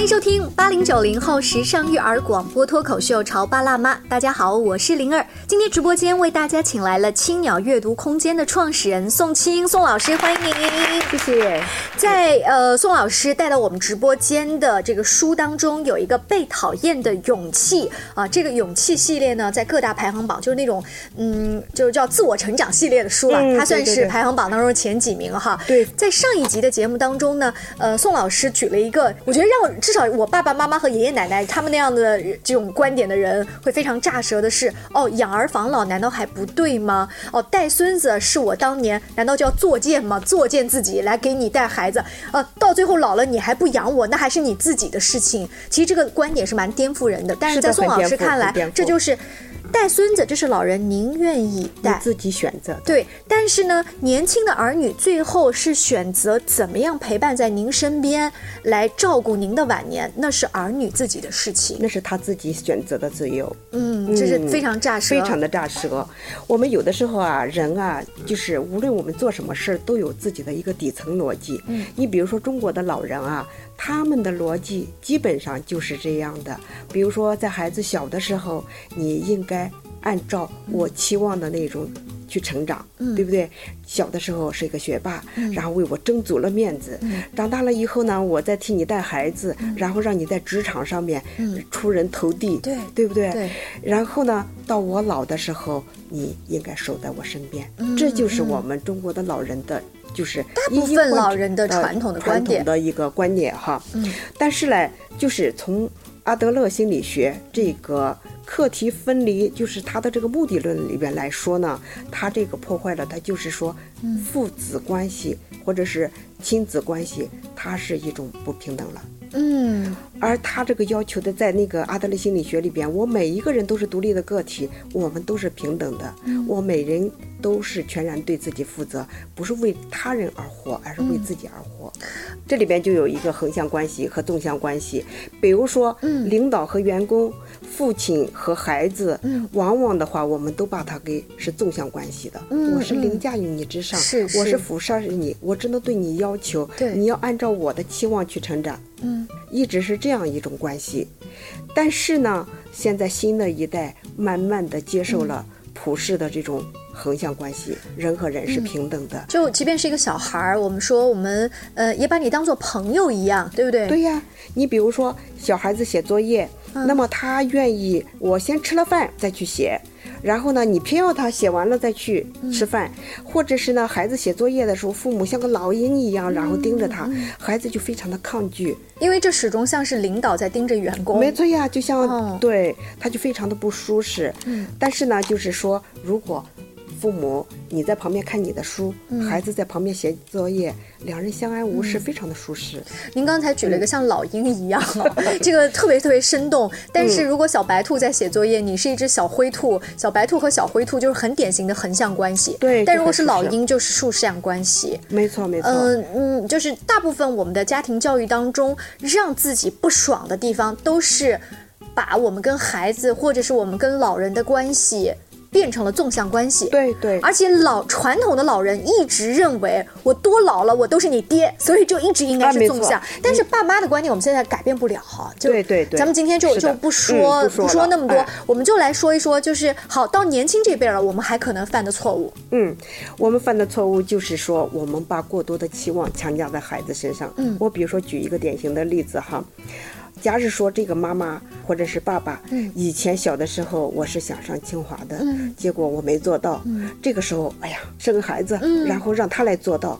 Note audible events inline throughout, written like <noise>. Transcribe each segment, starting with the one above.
欢迎收听八零九零后时尚育儿广播脱口秀《潮爸辣妈》。大家好，我是灵儿。今天直播间为大家请来了青鸟阅读空间的创始人宋青宋老师，欢迎您。谢谢。在呃，宋老师带到我们直播间的这个书当中，有一个被讨厌的勇气啊。这个勇气系列呢，在各大排行榜就是那种嗯，就是叫自我成长系列的书了，它算是排行榜当中前几名哈。对，在上一集的节目当中呢，呃，宋老师举了一个，我觉得让我。至少我爸爸妈妈和爷爷奶奶他们那样的这种观点的人会非常炸舌的是哦，养儿防老难道还不对吗？哦，带孙子是我当年难道就要作践吗？作践自己来给你带孩子，呃，到最后老了你还不养我，那还是你自己的事情。其实这个观点是蛮颠覆人的，但是在宋老师看来，这就是。带孙子，这是老人您愿意带，自己选择。对，但是呢，年轻的儿女最后是选择怎么样陪伴在您身边，来照顾您的晚年，那是儿女自己的事情，那是他自己选择的自由。嗯，这是非常炸舌，非常的炸舌。我们有的时候啊，人啊，就是无论我们做什么事儿，都有自己的一个底层逻辑。嗯，你比如说中国的老人啊。他们的逻辑基本上就是这样的，比如说在孩子小的时候，你应该按照我期望的那种去成长，对不对？小的时候是一个学霸，然后为我争足了面子。长大了以后呢，我再替你带孩子，然后让你在职场上面出人头地，对对不对？然后呢，到我老的时候，你应该守在我身边。这就是我们中国的老人的。就是大部分老人的传统的观点的一个观念哈，嗯，但是呢，就是从阿德勒心理学这个课题分离，就是他的这个目的论里边来说呢，他这个破坏了，他就是说，父子关系或者是亲子关系，它是一种不平等了。嗯，而他这个要求的，在那个阿德勒心理学里边，我每一个人都是独立的个体，我们都是平等的，我每人都是全然对自己负责，不是为他人而活，而是为自己而活。这里边就有一个横向关系和纵向关系，比如说，领导和员工，父亲和孩子，往往的话，我们都把它给是纵向关系的。我是凌驾于你之上，我是俯视着你，我只能对你要求，你要按照我的期望去成长。嗯，一直是这样一种关系，但是呢，现在新的一代慢慢的接受了普世的这种横向关系，人和人是平等的。就即便是一个小孩儿，我们说我们呃也把你当做朋友一样，对不对？对呀，你比如说小孩子写作业，那么他愿意我先吃了饭再去写。然后呢，你偏要他写完了再去吃饭，或者是呢，孩子写作业的时候，父母像个老鹰一样，然后盯着他，孩子就非常的抗拒，因为这始终像是领导在盯着员工。没错呀，就像对，他就非常的不舒适。嗯，但是呢，就是说，如果。父母，你在旁边看你的书，孩子在旁边写作业，两人相安无事，非常的舒适。您刚才举了一个像老鹰一样，<laughs> 这个特别特别生动。但是如果小白兔在写作业，你是一只小灰兔，小白兔和小灰兔就是很典型的横向关系。对，但如果是老鹰，就是竖向关系。没错，没错。嗯嗯，就是大部分我们的家庭教育当中，让自己不爽的地方，都是把我们跟孩子或者是我们跟老人的关系。变成了纵向关系，对对，而且老传统的老人一直认为我多老了，我都是你爹，所以就一直应该是纵向。但是爸妈的观念我们现在改变不了哈，对对对。咱们今天就就不说不说那么多，我们就来说一说，就是好到年轻这辈了，我们还可能犯的错误。嗯，我们犯的错误就是说，我们把过多的期望强加在孩子身上。嗯，我比如说举一个典型的例子哈。假如说这个妈妈或者是爸爸，以前小的时候我是想上清华的，结果我没做到。这个时候，哎呀，生个孩子，然后让他来做到。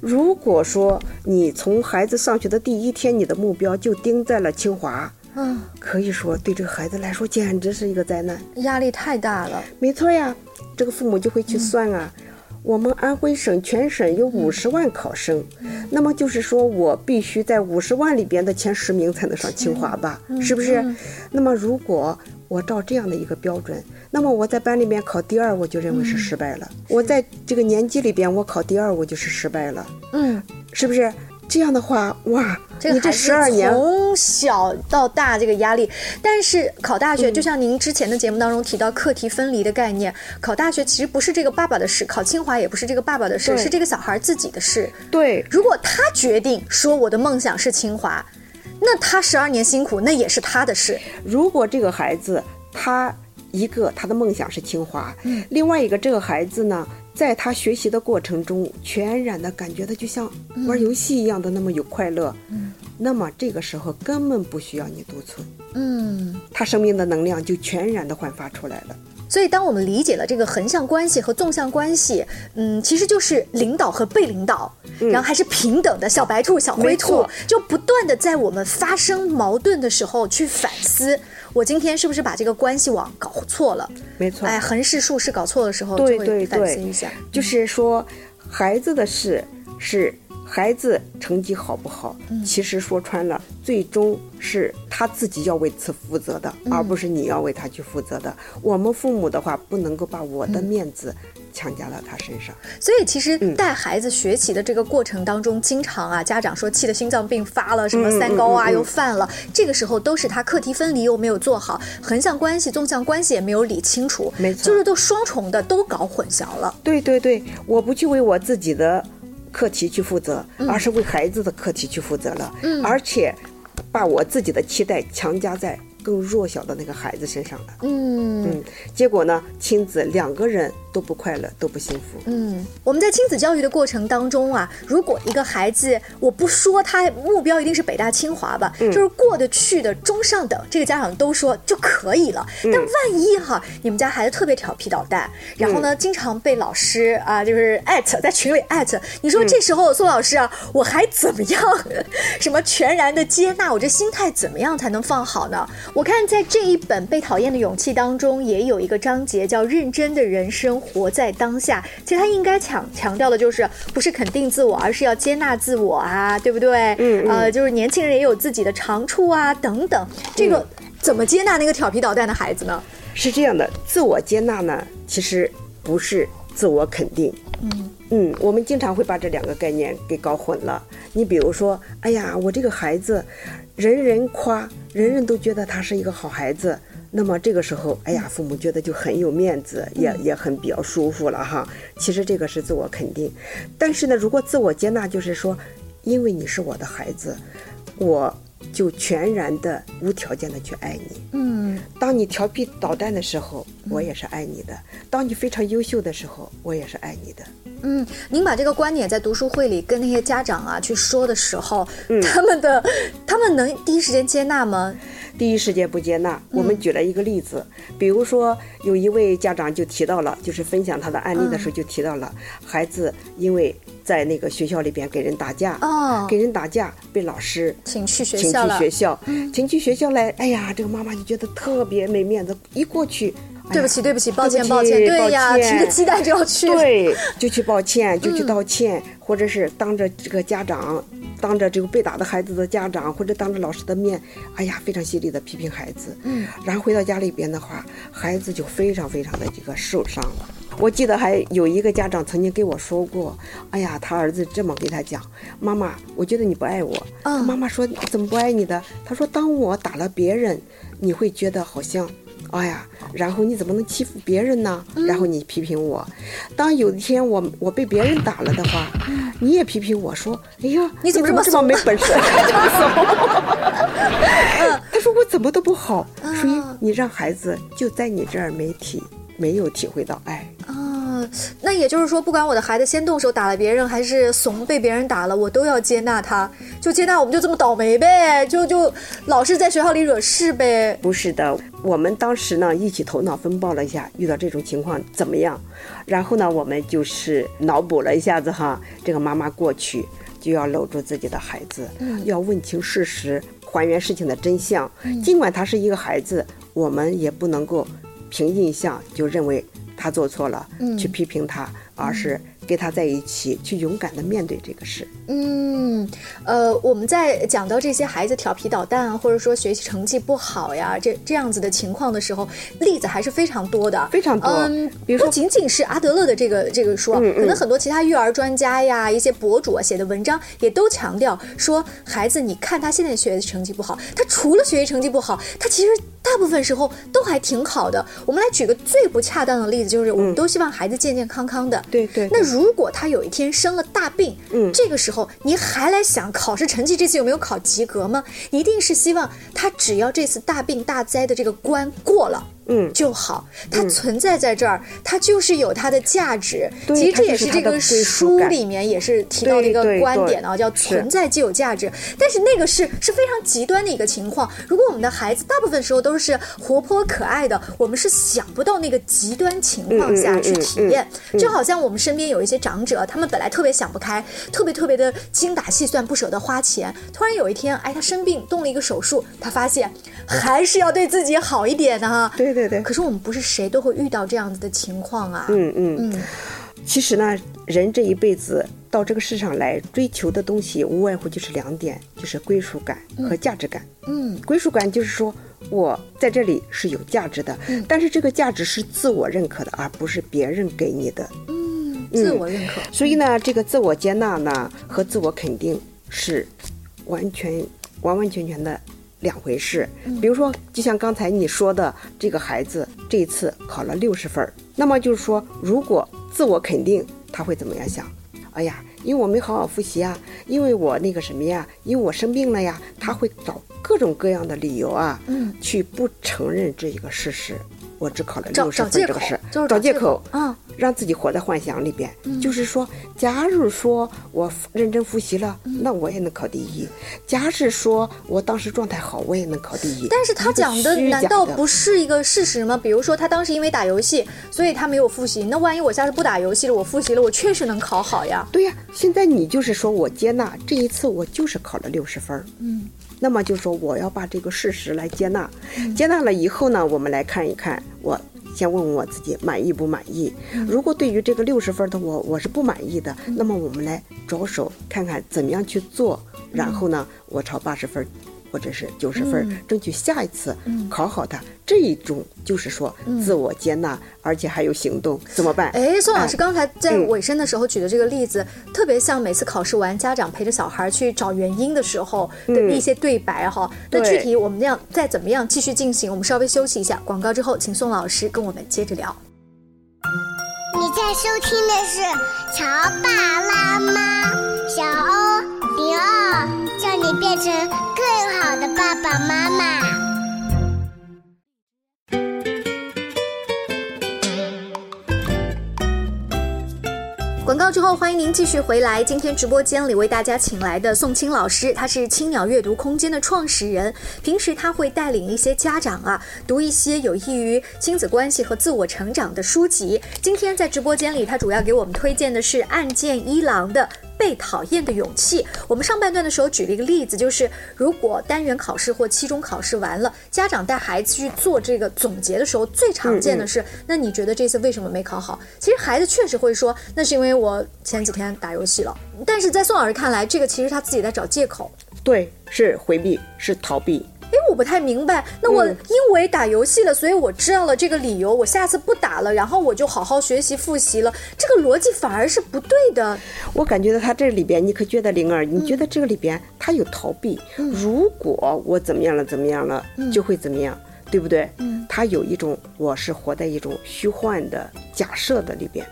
如果说你从孩子上学的第一天，你的目标就定在了清华，嗯，可以说对这个孩子来说简直是一个灾难，压力太大了。没错呀，这个父母就会去算啊。我们安徽省全省有五十万考生，那么就是说我必须在五十万里边的前十名才能上清华吧？是不是？那么如果我照这样的一个标准，那么我在班里面考第二，我就认为是失败了。我在这个年级里边我考第二，我就是失败了。嗯，是不是？这样的话，哇，这个这十二年从小到大这个压力，但是考大学，就像您之前的节目当中提到课题分离的概念，考大学其实不是这个爸爸的事，考清华也不是这个爸爸的事，是这个小孩自己的事。对，如果他决定说我的梦想是清华。那他十二年辛苦，那也是他的事。如果这个孩子他一个他的梦想是清华，嗯，另外一个这个孩子呢，在他学习的过程中，全然的感觉他就像玩游戏一样的那么有快乐，嗯，那么这个时候根本不需要你督促，嗯，他生命的能量就全然的焕发出来了。所以，当我们理解了这个横向关系和纵向关系，嗯，其实就是领导和被领导，然后还是平等的小白兔、小灰兔，就不断的在我们发生矛盾的时候去反思，我今天是不是把这个关系网搞错了？没错，哎，横式竖式搞错的时候，对对对反思一下。就是说，孩子的事是孩子成绩好不好，其实说穿了，最终是他自己要为此负责的，而不是你要为他去负责的。我们父母的话，不能够把我的面子强加到他身上。所以，其实带孩子学习的这个过程当中，经常啊，家长说气得心脏病发了，什么三高啊又犯了，这个时候都是他课题分离又没有做好，横向关系、纵向关系也没有理清楚，没错。就是都双重的都搞混淆了。对对对，我不去为我自己的课题去负责，而是为孩子的课题去负责了，而且把我自己的期待强加在更弱小的那个孩子身上了。嗯嗯，结果呢，亲子两个人都不快乐，都不幸福。嗯，我们在亲子教育的过程当中啊，如果一个孩子，我不说他目标一定是北大清华吧，就是过得去的中上等，这个家长都说就可以了。但万一哈，你们家孩子特别调皮捣蛋，然后呢，经常被老师啊，就是艾特在群里艾特，你说这时候宋老师啊，我还怎么样？<laughs> 什么全然的接纳，我这心态怎么样才能放好呢？我看在这一本《被讨厌的勇气》当中，也有一个章节叫“认真的人生，活在当下”。其实他应该强强调的就是，不是肯定自我，而是要接纳自我啊，对不对？嗯嗯呃，就是年轻人也有自己的长处啊，等等。这个怎么接纳那个调皮捣蛋的孩子呢？是这样的，自我接纳呢，其实不是自我肯定。嗯嗯，我们经常会把这两个概念给搞混了。你比如说，哎呀，我这个孩子，人人夸，人人都觉得他是一个好孩子，那么这个时候，哎呀，父母觉得就很有面子，也也很比较舒服了哈。其实这个是自我肯定，但是呢，如果自我接纳，就是说，因为你是我的孩子，我就全然的无条件的去爱你。嗯当你调皮捣蛋的时候，我也是爱你的；当你非常优秀的时候，我也是爱你的。嗯，您把这个观点在读书会里跟那些家长啊去说的时候，他们的他们能第一时间接纳吗？第一时间不接纳。我们举了一个例子，比如说有一位家长就提到了，就是分享他的案例的时候就提到了，孩子因为在那个学校里边给人打架，哦给人打架被老师请去学校请去学校，请去学校来，哎呀，这个妈妈就觉得特别没面子，一过去。对不起，对不起，抱歉，抱歉，对呀，提个鸡蛋就要去，对，就去抱歉，就嗯去道歉，或者是当着这个家长，当着这个被打的孩子的家长，或者当着老师的面，哎呀，非常犀利的批评孩子。嗯，然后回到家里边的话，孩子就非常非常的这个受伤了。我记得还有一个家长曾经跟我说过，哎呀，他儿子这么给他讲，妈妈，我觉得你不爱我。嗯他妈妈说怎么不爱你的？他说当我打了别人，你会觉得好像。哎呀，然后你怎么能欺负别人呢？嗯然后你批评我，当有一天我我被别人打了的话，你也批评我说，哎呀，你怎么这么没本事？<laughs> <laughs> 他说我怎么都不好，所以啊你让孩子就在你这儿没体没有体会到爱。啊，那也就是说，不管我的孩子先动手打了别人，还是怂被别人打了，我都要接纳他，就接纳我们就这么倒霉呗，就就老是在学校里惹事呗。不是的，我们当时呢一起头脑风暴了一下，遇到这种情况怎么样？然后呢，我们就是脑补了一下子哈，这个妈妈过去就要搂住自己的孩子，要问清事实，还原事情的真相。尽管他是一个孩子，我们也不能够凭印象就认为他做错了，去批评他，而是跟他在一起，去勇敢的面对这个事。嗯，呃，我们在讲到这些孩子调皮捣蛋啊，或者说学习成绩不好呀，这这样子的情况的时候，例子还是非常多的，非常多嗯，比如说不仅仅是阿德勒的这个这个书啊，嗯嗯可能很多其他育儿专家呀、一些博主啊写的文章也都强调说，孩子，你看他现在学习成绩不好，他除了学习成绩不好，他其实大部分时候都还挺好的。我们来举个最不恰当的例子，就是我们都希望孩子健健康康的。对对。那如果他有一天生了大病，嗯，这个时候你还来想考试成绩这次有没有考及格吗？一定是希望他只要这次大病大灾的这个关过了。嗯，就好。它存在在这儿，它就是有它的价值。其实这也是这个书里面也是提到的一个观点啊，叫存在即有价值。但是那个是是非常极端的一个情况。如果我们的孩子大部分时候都是活泼可爱的，我们是想不到那个极端情况下去体验。就好像我们身边有一些长者，他们本来特别想不开，特别特别的精打细算，不舍得花钱。突然有一天，哎，他生病动了一个手术，他发现还是要对自己好一点的哈。对。对对对，可是我们不是谁都会遇到这样子的情况啊。嗯嗯嗯，其实呢，人这一辈子到这个世上来追求的东西，无外乎就是两点，就是归属感和价值感。嗯，归属感就是说我在这里是有价值的，但是这个价值是自我认可的，而不是别人给你的。嗯，自我认可。所以呢，这个自我接纳呢和自我肯定是完全完完全全的。两回事，比如说，就像刚才你说的，这个孩子这一次考了六十分，那么就是说，如果自我肯定，他会怎么样想？哎呀，因为我没好好复习啊，因为我那个什么呀，因为我生病了呀，他会找各种各样的理由啊，嗯，去不承认这一个事实。我只考了六十分，这个是找借口，嗯，让自己活在幻想里边。就是说，假如说我认真复习了，那我也能考第一；假使说我当时状态好，我也能考第一。但是他讲的难道不是一个事实吗？比如说，他当时因为打游戏，所以他没有复习。那万一我下次不打游戏了，我复习了，我确实能考好呀。对呀，现在你就是说我接纳这一次，我就是考了六十分。嗯。那么就说我要把这个事实来接纳，接纳了以后呢，我们来看一看，我先问问我自己满意不满意。如果对于这个六十分的我我是不满意的，那么我们来着手看看怎么样去做，然后呢，我朝八十分。或者是九十分，争取下一次考好它。这一种就是说自我接纳，而且还有行动，怎么办？哎，宋老师刚才在尾声的时候举的这个例子，特别像每次考试完，家长陪着小孩去找原因的时候的一些对白哈。那具体我们那样再怎么样继续进行？我们稍微休息一下，广告之后，请宋老师跟我们接着聊。你在收听的是《乔爸拉妈》，小欧零二，叫你变成。更好的爸爸妈妈。广告之后，欢迎您继续回来。今天直播间里为大家请来的宋青老师，他是青鸟阅读空间的创始人。平时他会带领一些家长啊，读一些有益于亲子关系和自我成长的书籍。今天在直播间里，他主要给我们推荐的是岸见一郎的。被讨厌的勇气。我们上半段的时候举了一个例子，就是如果单元考试或期中考试完了，家长带孩子去做这个总结的时候，最常见的是，那你觉得这次为什么没考好？其实孩子确实会说，那是因为我前几天打游戏了。但是在宋老师看来，这个其实他自己在找借口，对，是回避，是逃避。哎，我不太明白。那我因为打游戏了，所以我知道了这个理由，我下次不打了，然后我就好好学习复习了。这个逻辑反而是不对的。我感觉到他这里边，你可觉得灵儿？你觉得这个里边他有逃避？如果我怎么样了，怎么样了，就会怎么样，对不对？嗯，他有一种我是活在一种虚幻的假设的里边。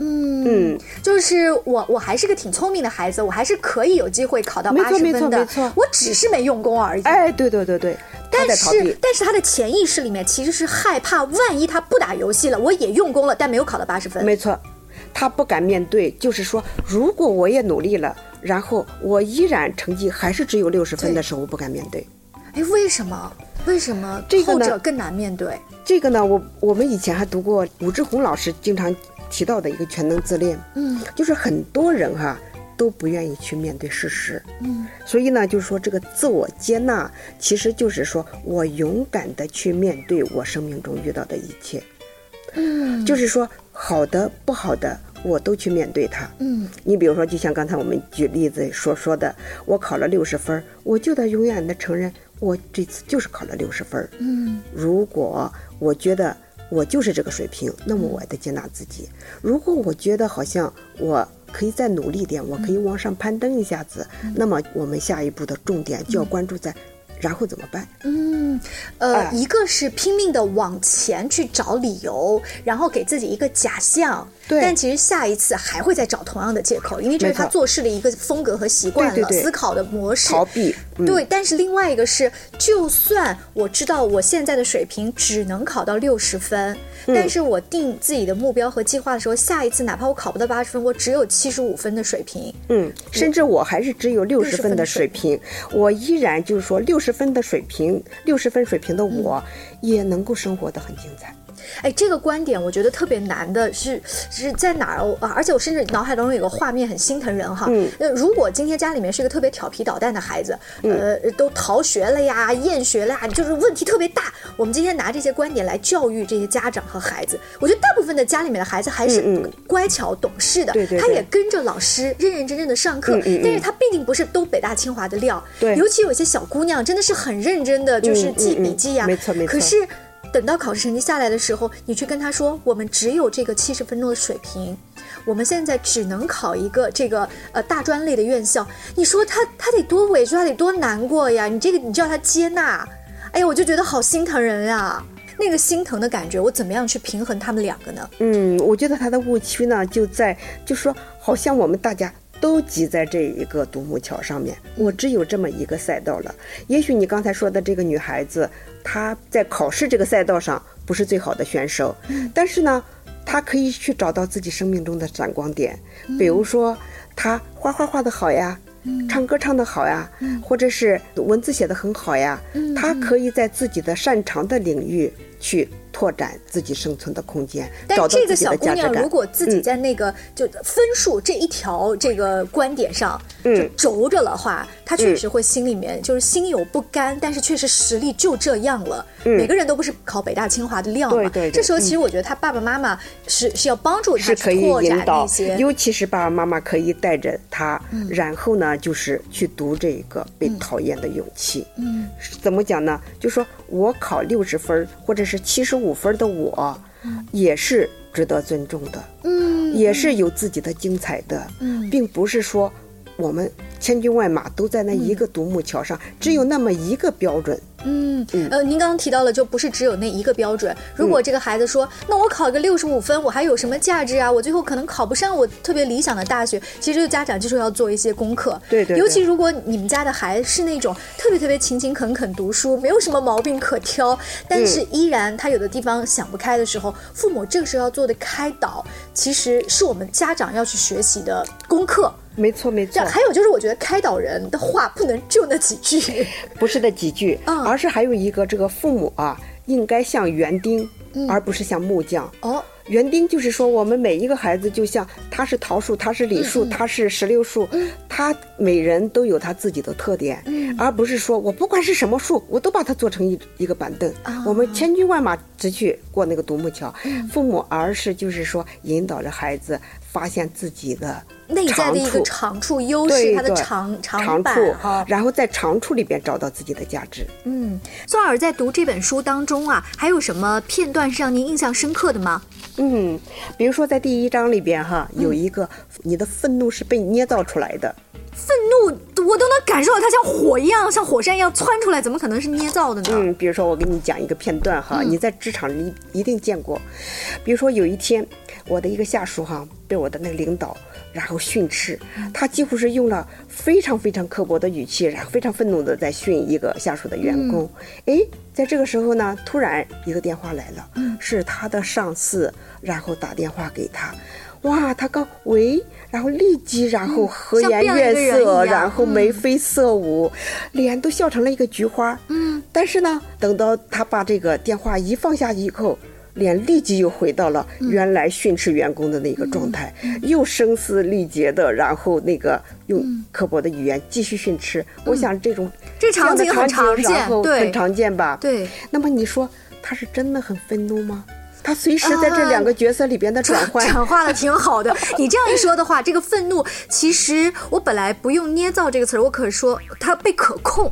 嗯，就是我，我还是个挺聪明的孩子，我还是可以有机会考到八十分的。没错没错没错，我只是没用功而已。哎，对对对对。但是但是他的潜意识里面其实是害怕，万一他不打游戏了，我也用功了，但没有考到八十分。没错，他不敢面对，就是说，如果我也努力了，然后我依然成绩还是只有六十分的时候，我不敢面对。哎，为什么？为什么后者更难面对？这个呢，我我们以前还读过武志红老师经常。提到的一个全能自恋，嗯，就是很多人哈都不愿意去面对事实，嗯，所以呢，就是说这个自我接纳，其实就是说我勇敢的去面对我生命中遇到的一切，嗯，就是说好的不好的我都去面对它，嗯，你比如说，就像刚才我们举例子所说的，我考了六十分，我就得永远的承认我这次就是考了六十分，嗯，如果我觉得。我就是这个水平，那么我得接纳自己。如果我觉得好像我可以再努力点，我可以往上攀登一下子，那么我们下一步的重点就要关注在然后怎么办？嗯，呃，哎。一个是拼命的往前去找理由，然后给自己一个假象，对。但其实下一次还会再找同样的借口，因为这是他做事的一个风格和习惯了，对对对。思考的模式。逃避，嗯、对，但是另外一个是，就算我知道我现在的水平只能考到六十分，嗯但是我定自己的目标和计划的时候，下一次哪怕我考不到八十分，我只有七十五分的水平。嗯，甚至我还是只有六十分的水平，我依然就是说六十分的水平，六十分水平的我、也能够生活的很精彩。哎，这个观点我觉得特别难的是是在哪儿？啊而且我甚至脑海当中有个画面很心疼人哈。嗯呃，如果今天家里面是一个特别调皮捣蛋的孩子，呃，都逃学了呀、厌学了呀，就是问题特别大。我们今天拿这些观点来教育这些家长和孩子，我觉得大部分的家里面的孩子还是乖巧懂事的，对对对他也跟着老师认认真真的上课，但是他毕竟不是都北大清华的料。对尤其有些小姑娘真的是很认真的，就是嗯记笔记呀、没错没错可是。等到考试成绩下来的时候，你去跟他说，我们只有这个七十分钟的水平，我们现在只能考一个这个呃大专类的院校。你说他他得多委屈，他得多难过呀！你这个你叫他接纳，哎呀，我就觉得好心疼人呀。那个心疼的感觉，我怎么样去平衡他们两个呢？嗯，我觉得他的误区呢，就在就说，好像我们大家都挤在这一个独木桥上面，我只有这么一个赛道了。也许你刚才说的这个女孩子，她在考试这个赛道上不是最好的选手，但是呢，她可以去找到自己生命中的闪光点，比如说她画画画的好呀。唱歌唱得好呀，或者是文字写得很好呀，她可以在自己的擅长的领域去拓展自己生存的空间，但这个小姑娘如。果自己嗯在那个就分数这一条这个观点上就嗯轴着的话，她确实会心里面就是心有不甘，但是确实实力就这样了。每个人都不是考北大清华的料嘛。嗯对对对这时候其实我觉得她爸爸妈妈是是要帮助她去拓展引导那些，。尤其是爸爸妈妈可以带着她，嗯然后呢，就是去读这个被讨厌的勇气。嗯，怎么讲呢？就说我考六十分或者是七十五分的我，也是值得尊重的，嗯，也是有自己的精彩的，嗯。并不是说我们千军万马都在那一个独木桥上，只有那么一个标准。嗯，呃，您刚刚提到了，就不是只有那一个标准。如果这个孩子说，那我考个六十五分，我还有什么价值啊？我最后可能考不上我特别理想的大学。其实家长就是要做一些功课。对对对尤其如果你们家的孩子是那种特别特别勤勤恳恳读书，没有什么毛病可挑，但是依然他有的地方想不开的时候，父母这个时候要做的开导，其实是我们家长要去学习的功课。没错，没错。还有就是，我觉得开导人的话不能就那几句。<laughs> 不是那几句，嗯。而是还有一个这个父母啊，应该像园丁，而不是像木匠。哦，园丁就是说，我们每一个孩子就像他是桃树，他是李树，他是石榴树，他每人都有他自己的特点，而不是说我不管是什么树，我都把它做成一一个板凳。我们千军万马直去过那个独木桥，父母而是就是说引导着孩子发现自己的内在的一个长处优势，它的长长处哈。然后在长处里边找到自己的价值。嗯，宋尔在读这本书当中啊，还有什么片段是让您印象深刻的吗？嗯，比如说在第一章里边哈，有一个你的愤怒是被捏造出来的，愤怒，我都能感受到它像火一样，像火山一样窜出来，怎么可能是捏造的呢？嗯，比如说我给你讲一个片段哈，你在职场里一定见过。比如说有一天，我的一个下属哈被我的那个领导然后训斥，他几乎是用了非常非常刻薄的语气，然后非常愤怒的在训一个下属的员工。哎、在这个时候呢，突然一个电话来了，是他的上司，然后打电话给他。哇，他刚喂，然后立即，然后和颜悦色，然后眉飞色舞，脸都笑成了一个菊花。嗯，但是呢，等到他把这个电话一放下以后，脸立即又回到了原来训斥员工的那个状态，又声嘶力竭的，然后那个用刻薄的语言继续训斥。我想这种这场景很常见对很常见吧？对。那么你说他是真的很愤怒吗？他随时在这两个角色里边的转换，<laughs> 转化的挺好的。<laughs> 你这样一说的话，这个愤怒其实我本来不用“捏造”这个词儿，我可说它被可控。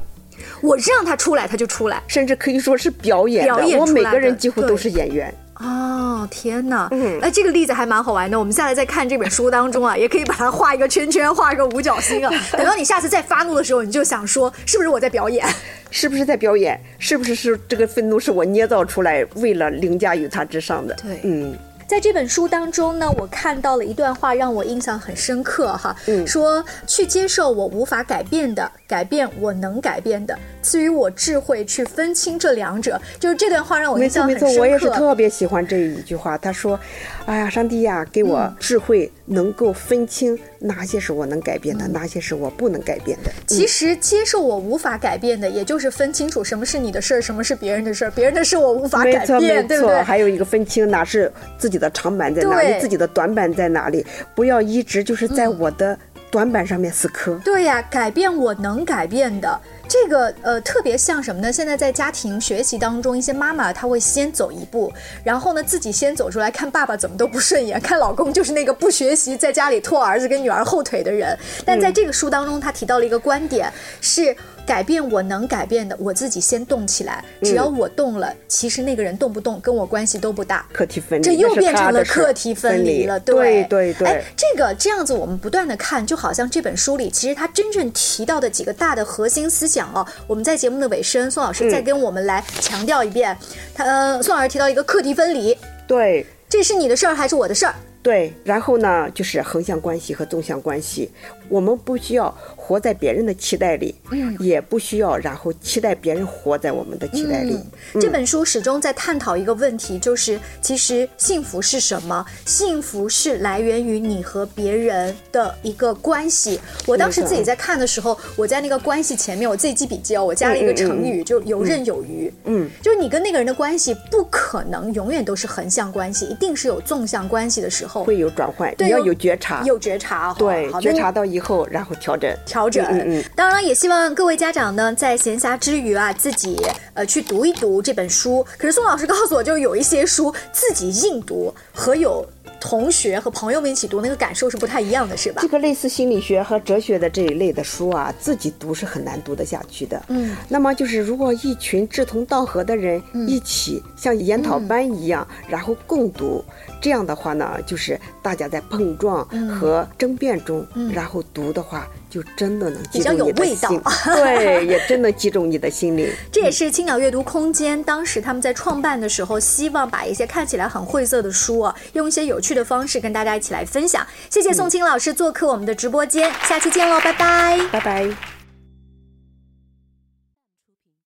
我让他出来，他就出来。甚至可以说是表演的。表演我每个人几乎都是演员。哦，哦，天哪！嗯，哎，这个例子还蛮好玩的。我们下来再看这本书当中啊，<laughs> 也可以把它画一个圈圈，画一个五角星啊。<laughs> 等到你下次再发怒的时候，你就想说，是不是我在表演？是不是在表演？是不是是这个愤怒是我捏造出来，为了凌驾于他之上的？对，嗯。在这本书当中呢，我看到了一段话，让我印象很深刻哈。嗯，说去接受我无法改变的，改变我能改变的，赐予我智慧去分清这两者。就是这段话让我印象很深刻。没错没错，我也是特别喜欢这一句话。他说：“哎呀，上帝呀，给我智慧，能够分清哪些是我能改变的，哪些是我不能改变的。”其实接受我无法改变的，也就是分清楚什么是你的事儿，什么是别人的事儿。别人的事我无法改变，对不对？还有一个分清哪是自己。的长板在哪里？自己的短板在哪里？不要一直就是在我的短板上面死磕。对呀，改变我能改变的，这个呃特别像什么呢？现在在家庭学习当中，一些妈妈她会先走一步，然后呢自己先走出来，看爸爸怎么都不顺眼，看老公就是那个不学习，在家里拖儿子跟女儿后腿的人。但在这个书当中，他提到了一个观点是。改变我能改变的，我自己先动起来。只要我动了，其实那个人动不动跟我关系都不大。课题分离，这又变成了课题分离了。对对对。哎，这个这样子，我们不断的看，就好像这本书里，其实他真正提到的几个大的核心思想哦。我们在节目的尾声，宋老师再跟我们来强调一遍。他呃宋老师提到一个课题分离。对。这是你的事儿还是我的事儿？对。然后呢，就是横向关系和纵向关系。我们不需要活在别人的期待里，嗯，也不需要然后期待别人活在我们的期待里。这本书始终在探讨一个问题，就是其实幸福是什么？幸福是来源于你和别人的一个关系。我当时自己在看的时候，我在那个关系前面，我自己记笔记哦，我加了一个成语，就游刃有余。嗯，就是你跟那个人的关系不可能永远都是横向关系，一定是有纵向关系的时候会有转换，你要有觉察，有觉察，对，觉察到。以后，然后调整，调整。嗯嗯。当然，也希望各位家长呢，在闲暇之余啊，自己呃去读一读这本书。可是宋老师告诉我，就有一些书自己硬读和有。同学和朋友们一起读，那个感受是不太一样的，是吧？这个类似心理学和哲学的这一类的书啊，自己读是很难读得下去的。嗯，那么就是如果一群志同道合的人一起像研讨班一样，然后共读，这样的话呢，就是大家在碰撞和争辩中，然后读的话。就真的能比较有味道，<laughs> <laughs> 对，也真的击中你的心灵。这也是青鸟阅读空间当时他们在创办的时候，希望把一些看起来很晦涩的书啊，用一些有趣的方式跟大家一起来分享。谢谢宋青老师做客我们的直播间，下期见喽，拜拜，拜拜。